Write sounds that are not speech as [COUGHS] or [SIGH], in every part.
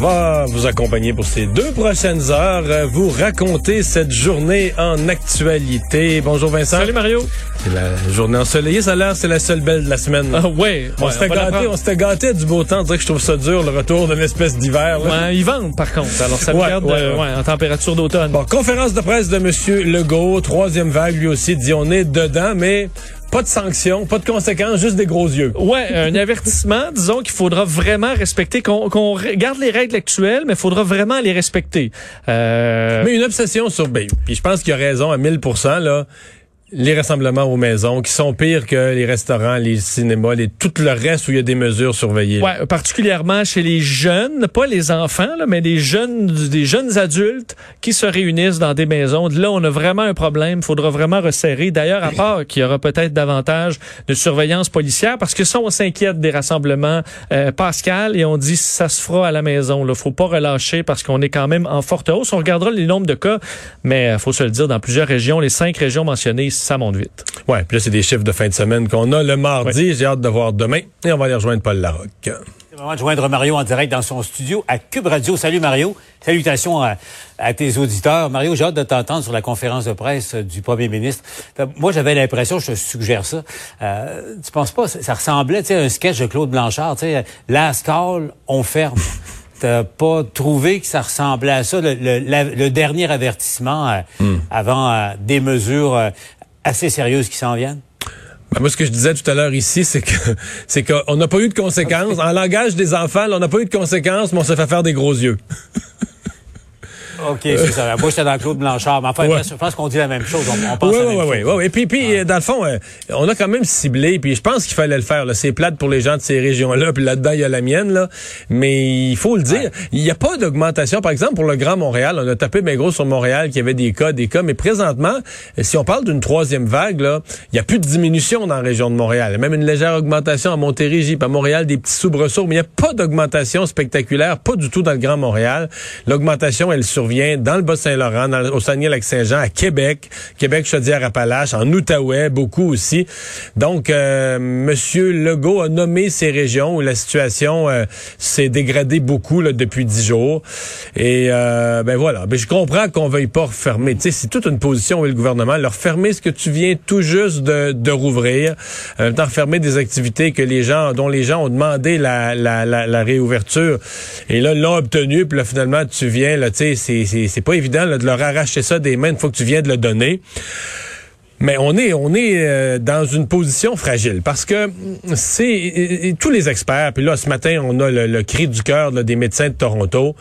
On va vous accompagner pour ces deux prochaines heures, euh, vous raconter cette journée en actualité. Bonjour Vincent. Salut Mario. C'est la journée ensoleillée, ça a l'air c'est la seule belle de la semaine. Ah ouais. on s'était gâté, on s'était gâté du beau temps. On dirait que je trouve ça dur, le retour d'une espèce d'hiver. Ouais, ils vendent par contre. Alors ça Ouais, euh, ouais. ouais, en température d'automne. Bon, conférence de presse de Monsieur Legault, troisième vague, lui aussi dit on est dedans, mais pas de sanctions, pas de conséquences, juste des gros yeux. Ouais, un avertissement, disons qu'il faudra vraiment respecter, qu'on qu'on garde les règles actuelles, mais il faudra vraiment les respecter. Euh, Mais une obsession sur ben, Puis je pense qu'il a raison à 1000% là. Les rassemblements aux maisons qui sont pires que les restaurants, les cinémas, les, tout le reste où il y a des mesures surveillées. Ouais, particulièrement chez les jeunes, pas les enfants, là, mais des jeunes, des jeunes adultes qui se réunissent dans des maisons. Là, on a vraiment un problème. Il faudra vraiment resserrer. D'ailleurs, à part qu'il y aura peut-être davantage de surveillance policière, parce que ça, on s'inquiète des rassemblements euh, Pascal et on dit ça se fera à la maison. Là, faut pas relâcher parce qu'on est quand même en forte hausse. On regardera les nombres de cas, mais euh, faut se le dire, dans plusieurs régions, les cinq régions mentionnées, ça monte vite. Ouais, puis là, c'est des chiffres de fin de semaine qu'on a le mardi. J'ai hâte de voir demain. Et on va aller rejoindre Paul Larocque. C'est le moment de joindre Mario en direct dans son studio à Cube Radio. Salut Mario. Salutations à, à tes auditeurs. Mario, j'ai hâte de t'entendre sur la conférence de presse euh, du premier ministre. Fait, Moi, j'avais l'impression, je te suggère ça, euh, tu penses pas, ça ça ressemblait tu sais, à un sketch de Claude Blanchard, tu sais, last call, on ferme. T'as pas trouvé que ça ressemblait à ça, le, le- la- le dernier avertissement euh, avant euh, des mesures euh, assez sérieuses qui s'en viennent? Ben, moi, ce que je disais tout à l'heure ici, c'est que [LAUGHS] c'est qu'on n'a pas eu de conséquences. En langage des enfants, là, on n'a pas eu de conséquences, mais on s'est fait faire des gros yeux. [LAUGHS] OK, c'est ça. Moi, j'étais dans Claude Blanchard. Mais enfin, Ouais. je pense qu'on dit la même chose. On, on pense Oui, à la même chose. Et puis, puis euh, dans le fond, euh, on a quand même ciblé, puis je pense qu'il fallait le faire. C'est plate pour les gens de ces régions-là, puis là-dedans, il y a la mienne, là. Mais il faut le dire, il n'y a pas d'augmentation. Par exemple, pour le Grand Montréal, on a tapé bien gros sur Montréal, qu'il y avait des cas, des cas. Mais présentement, euh, si on parle d'une troisième vague, là, il n'y a plus de diminution dans la région de Montréal. Il y a Même une légère augmentation à Montérégie, puis à Montréal, des petits soubresauts. Mais il n'y a pas d'augmentation spectaculaire, pas du tout dans le Grand Montréal. L'augmentation, elle survient dans le Bas-Saint-Laurent, au Saguenay-Lac-Saint-Jean, à Québec, Québec, Chaudière-Appalaches, en Outaouais, beaucoup aussi. Donc, euh, Monsieur Legault a nommé ces régions où la situation euh, s'est dégradée beaucoup là, depuis dix jours. Et euh, ben voilà. Ben, je comprends qu'on veuille pas refermer. Tu sais, c'est toute une position où le gouvernement leur fermer ce que tu viens tout juste de, de rouvrir, en même temps refermer des activités que les gens, dont les gens ont demandé la, la, la, la réouverture. Et là, l'ont obtenu. Puis là, finalement, tu viens, là, tu sais, c'est- c'est pas évident là, de leur arracher ça des mains une fois que tu viens de le donner. Mais on est on est euh, dans une position fragile parce que c'est tous les experts. Puis là, ce matin, on a le, le cri du cœur des médecins de Toronto.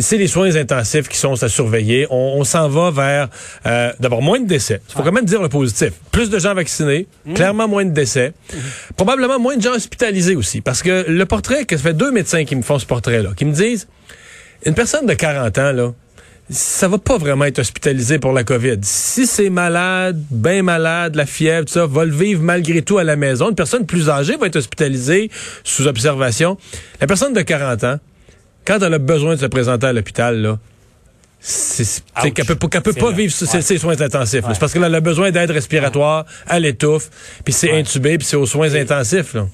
C'est les soins intensifs qui sont à surveiller. On, on s'en va vers euh, d'abord moins de décès. Il faut quand même dire le positif. Plus de gens vaccinés, clairement moins de décès. Probablement moins de gens hospitalisés aussi. Parce que le portrait, que ça fait deux médecins qui me font ce portrait-là, qui me disent une personne de 40 ans, là, ça va pas vraiment être hospitalisé pour la COVID. Si c'est malade, bien malade, la fièvre, tout ça, va le vivre malgré tout à la maison. Une personne plus âgée va être hospitalisée sous observation. La personne de 40 ans, quand elle a besoin de se présenter à l'hôpital, là, c'est qu'elle peut, peut pas vrai. vivre ses, Ouais. ses soins intensifs. Ouais. C'est parce qu'elle a besoin d'aide respiratoire, elle étouffe, puis c'est Ouais. intubé, puis c'est aux soins intensifs. Là.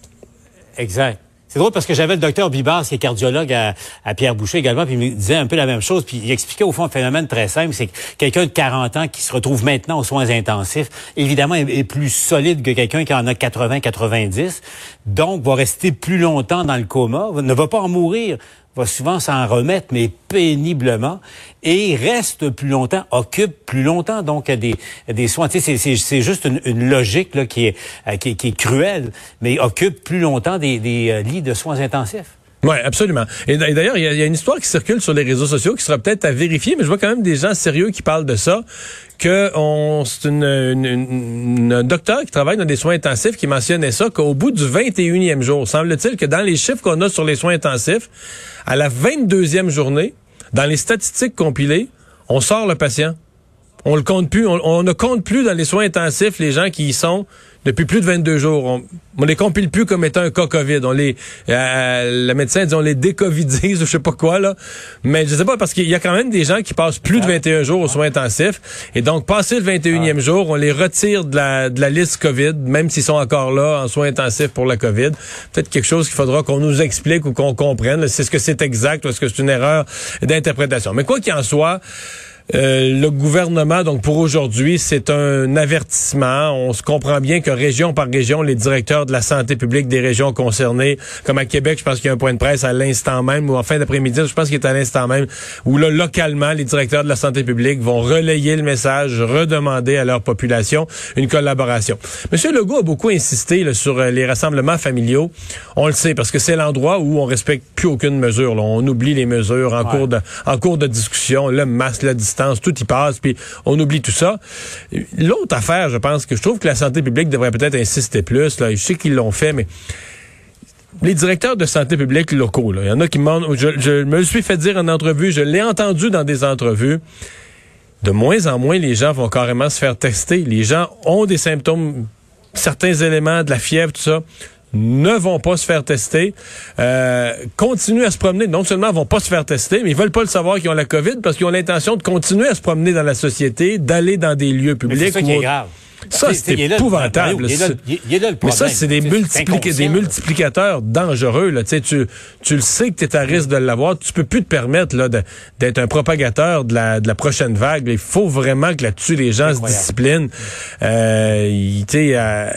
Exact. C'est drôle parce que j'avais le docteur Bibard, qui est cardiologue à, Pierre Boucher également, puis il me disait un peu la même chose, puis il expliquait au fond un phénomène très simple, c'est que quelqu'un de 40 ans qui se retrouve maintenant aux soins intensifs, évidemment, est, est plus solide que quelqu'un qui en a 80-90, donc va rester plus longtemps dans le coma, ne va pas en mourir, va souvent s'en remettre, mais péniblement, et reste plus longtemps, occupe plus longtemps, donc des, des soins. Tu sais, c'est- juste une, logique là, qui, est, euh, qui est cruelle, mais occupe plus longtemps des, des euh, lits de soins intensifs. Oui, absolument. Et d'ailleurs, il y, a- une histoire qui circule sur les réseaux sociaux qui sera peut-être à vérifier, mais je vois quand même des gens sérieux qui parlent de ça, que c'est une, une- une- un docteur qui travaille dans des soins intensifs qui mentionnait ça, qu'au bout du 21e jour, semble-t-il que dans les chiffres qu'on a sur les soins intensifs, à la 22e journée, Dans les statistiques compilées, on sort le patient. On le compte plus. On, ne compte plus dans les soins intensifs les gens qui y sont depuis plus de 22 jours. On, on les compile plus comme étant un cas COVID. On les, euh, le médecin dit on les décovidise ou je sais pas quoi là. Mais je sais pas parce qu'il y a quand même des gens qui passent plus de 21 jours aux soins intensifs et donc passé le 21e jour, on les retire de la, de la liste COVID, même s'ils sont encore là en soins intensifs pour la COVID. Peut-être quelque chose qu'il faudra qu'on nous explique ou qu'on comprenne. C'est ce que c'est exact ou est-ce que c'est une erreur d'interprétation? Mais quoi qu'il en soit. Euh, le gouvernement, donc pour aujourd'hui, c'est un avertissement. On se comprend bien que région par région, les directeurs de la santé publique des régions concernées, comme à Québec, je pense qu'il y a un point de presse à l'instant même, ou en fin d'après-midi, je pense qu'il est à l'instant même, où là, localement, les directeurs de la santé publique vont relayer le message, redemander à leur population une collaboration. Monsieur Legault a beaucoup insisté sur euh, les rassemblements familiaux. On le sait, parce que c'est l'endroit où on respecte plus aucune mesure. On oublie les mesures en, cours de, en cours de discussion, le masque, la distance tout y passe, puis on oublie tout ça. L'autre affaire, je pense que je trouve que la santé publique devrait peut-être insister plus. Là. Je sais qu'ils l'ont fait, mais les directeurs de santé publique locaux, il y en a qui demandent, je, je me suis fait dire en entrevue, je l'ai entendu dans des entrevues, de moins en moins les gens vont carrément se faire tester. Les gens ont des symptômes, certains éléments, de la fièvre, tout ça ne vont pas se faire tester, euh, continuent à se promener. Non seulement vont pas se faire tester, mais ils veulent pas le savoir qu'ils ont la COVID parce qu'ils ont l'intention de continuer à se promener dans la société, d'aller dans des lieux publics. C'est ça qui est grave. Ça, c'est épouvantable. Mais ça, c'est des, des multiplicateurs dangereux. Là. Tu, tu le sais que tu es à risque de l'avoir. Tu peux plus te permettre là, d'être un propagateur de la, de la prochaine vague. Il faut vraiment que là-dessus, les gens se disciplinent. Euh, euh,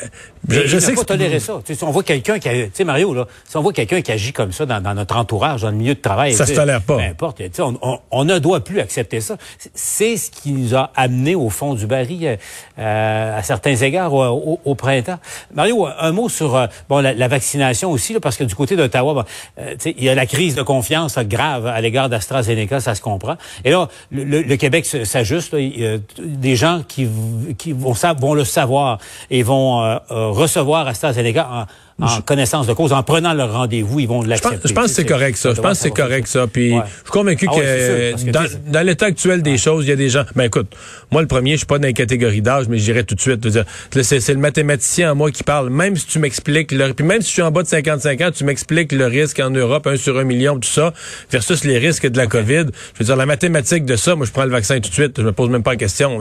je, je sais pas tolérer ça. si on voit quelqu'un qui, tu sais Mario là, si on voit quelqu'un qui agit comme ça dans, notre entourage, dans le milieu de travail, ça se tolère pas. Peu importe. On, on, on, ne doit plus accepter ça. C'est ce qui nous a amené au fond du baril euh, à certains égards au, au, printemps. Mario, un mot sur euh, bon la, vaccination aussi là, parce que du côté d'Ottawa, euh, il y a la crise de confiance grave à l'égard d'AstraZeneca, ça se comprend. Et là, le, le, Québec s'ajuste. Des gens qui, qui vont, vont le savoir et vont recevoir AstraZeneca en, connaissance de cause, en prenant leur rendez-vous, ils vont l'accepter. Je pense que c'est correct ça. Je pense que c'est correct ça. Puis je suis convaincu ah que, dans, l'état actuel des choses, il y a des gens. Ben écoute, moi le premier, je suis pas dans les catégories d'âge, mais j'irai tout de suite. C'est le mathématicien en moi qui parle. Même si tu m'expliques, puis même si je suis en bas de 55 ans, tu m'expliques le risque en Europe, un sur un million, tout ça, versus les risques de la COVID. Je veux dire, la mathématique de ça, moi je prends le vaccin tout de suite. Je me pose même pas la question.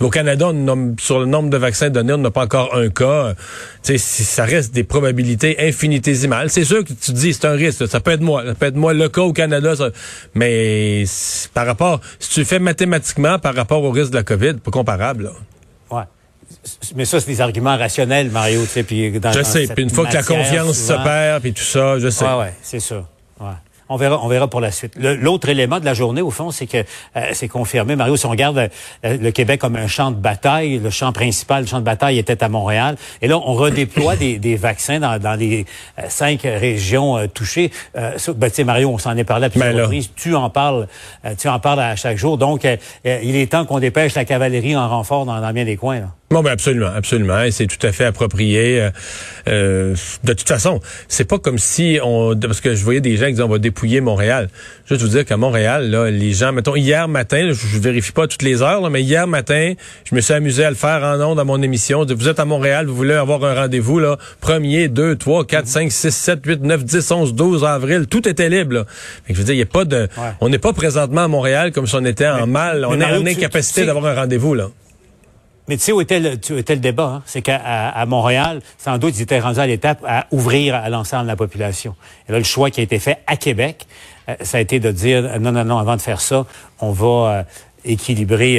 Au Canada, sur le nombre de vaccins donnés, on n'a pas encore un cas. Tu sais, ça reste des probabilités infinitésimales. C'est sûr que tu te dis, c'est un risque. Ça peut être moi. Ça peut être moi le cas au Canada. Mais par rapport, si tu le fais mathématiquement par rapport au risque de la COVID, pas comparable. Là. Ouais. Mais ça, c'est des arguments rationnels, Mario. Tu sais, puis dans, je sais. Puis une fois que la confiance se perd, puis tout ça, je sais. Ouais, ouais, c'est ça. Ouais. On verra, on verra pour la suite. L'autre élément de la journée, au fond, c'est que euh, c'est confirmé. Mario, si on regarde euh, le Québec comme un champ de bataille, le champ principal, le champ de bataille était à Montréal. Et là, on redéploie [COUGHS] des, des, vaccins dans, dans les euh, cinq régions touchées. ben, tu sais, Mario, on s'en est parlé à plusieurs reprises. Tu en parles, tu en parles à chaque jour. Donc, il est temps qu'on dépêche la cavalerie en renfort dans, dans bien des coins. Là. Bon, ben absolument, absolument. Et c'est tout à fait approprié. Euh, euh, de toute façon, c'est pas comme si on... Parce que je voyais des gens qui disaient on va dépouiller Montréal. Juste vous dire qu'à Montréal, là, les gens... Mettons, hier matin, je, vérifie pas toutes les heures, mais hier matin, je me suis amusé à le faire en ondes à mon émission. Vous êtes à Montréal, vous voulez avoir un rendez-vous, là, 1er, 2, 3, 4, 5, 6, 7, 8, 9, 10, 11, 12 avril. Tout était libre, là. je veux dire, il a pas de... On n'est pas présentement à Montréal comme si on était en mal. On est en incapacité d'avoir un rendez-vous, là. Mais tu sais où était le, était le débat? Hein? C'est qu'à à Montréal, sans doute, ils étaient rendus à l'étape à ouvrir à l'ensemble de la population. Et là, le choix qui a été fait à Québec, euh, ça a été de dire, euh, non, non, non, avant de faire ça, on va euh, équilibrer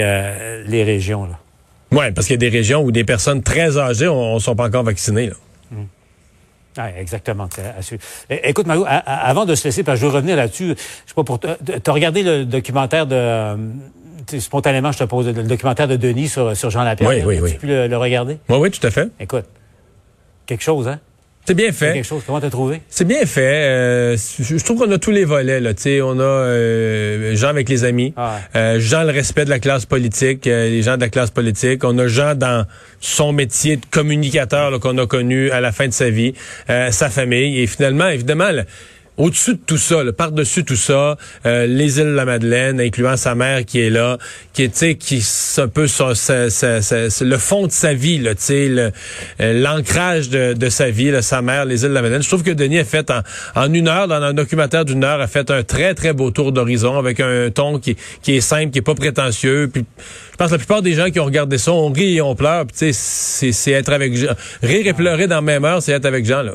les régions. Là. Oui, parce qu'il y a des régions où des personnes très âgées ne sont pas encore vaccinées. Là. Hum. exactement. Écoute, Mario, avant de se laisser, parce que je veux revenir là-dessus, je sais pas pour. Tu as regardé le documentaire de spontanément, je te pose le documentaire de Denis sur, sur Jean Lapierre. Oui, oui, oui. Tu pu le, regarder? Oui, oui, tout à fait. Écoute, quelque chose, hein? C'est bien fait. Quelque chose. Comment t'as trouvé? C'est bien fait. Euh, je trouve qu'on a tous les volets. Là. sais, on a euh, gens avec les amis, ah euh, gens le respect de la classe politique, euh, les gens de la classe politique. On a gens dans son métier de communicateur qu'on a connu à la fin de sa vie, sa famille. Et finalement, évidemment, au-dessus de tout ça, par-dessus tout ça, euh, les îles de la Madeleine, incluant sa mère qui est là, qui est, qui c'est un peu le fond de sa vie, là, euh, l'ancrage de, de, sa vie, là, sa mère, les îles de la Madeleine. Je trouve que Denis a fait en, en une heure, dans un documentaire d'une heure, a fait un très très beau tour d'horizon avec un ton qui, qui est simple, qui est pas prétentieux. Puis, je pense que la plupart des gens qui ont regardé ça, ont ri et ont pleuré. c'est être avec rire et pleurer dans la même heure, c'est être avec Jean là.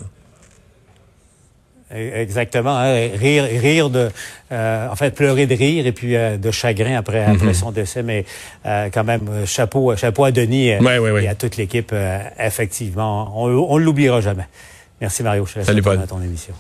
Exactement. Hein. Rire, rire de, euh, en fait, pleurer de rire et puis euh, de chagrin après, après mhm. son décès. Mais euh, quand même, chapeau, chapeau à Denis et à toute l'équipe. effectivement, on, on l'oubliera jamais. Merci Mario. Je Salut Paul. À ton émission.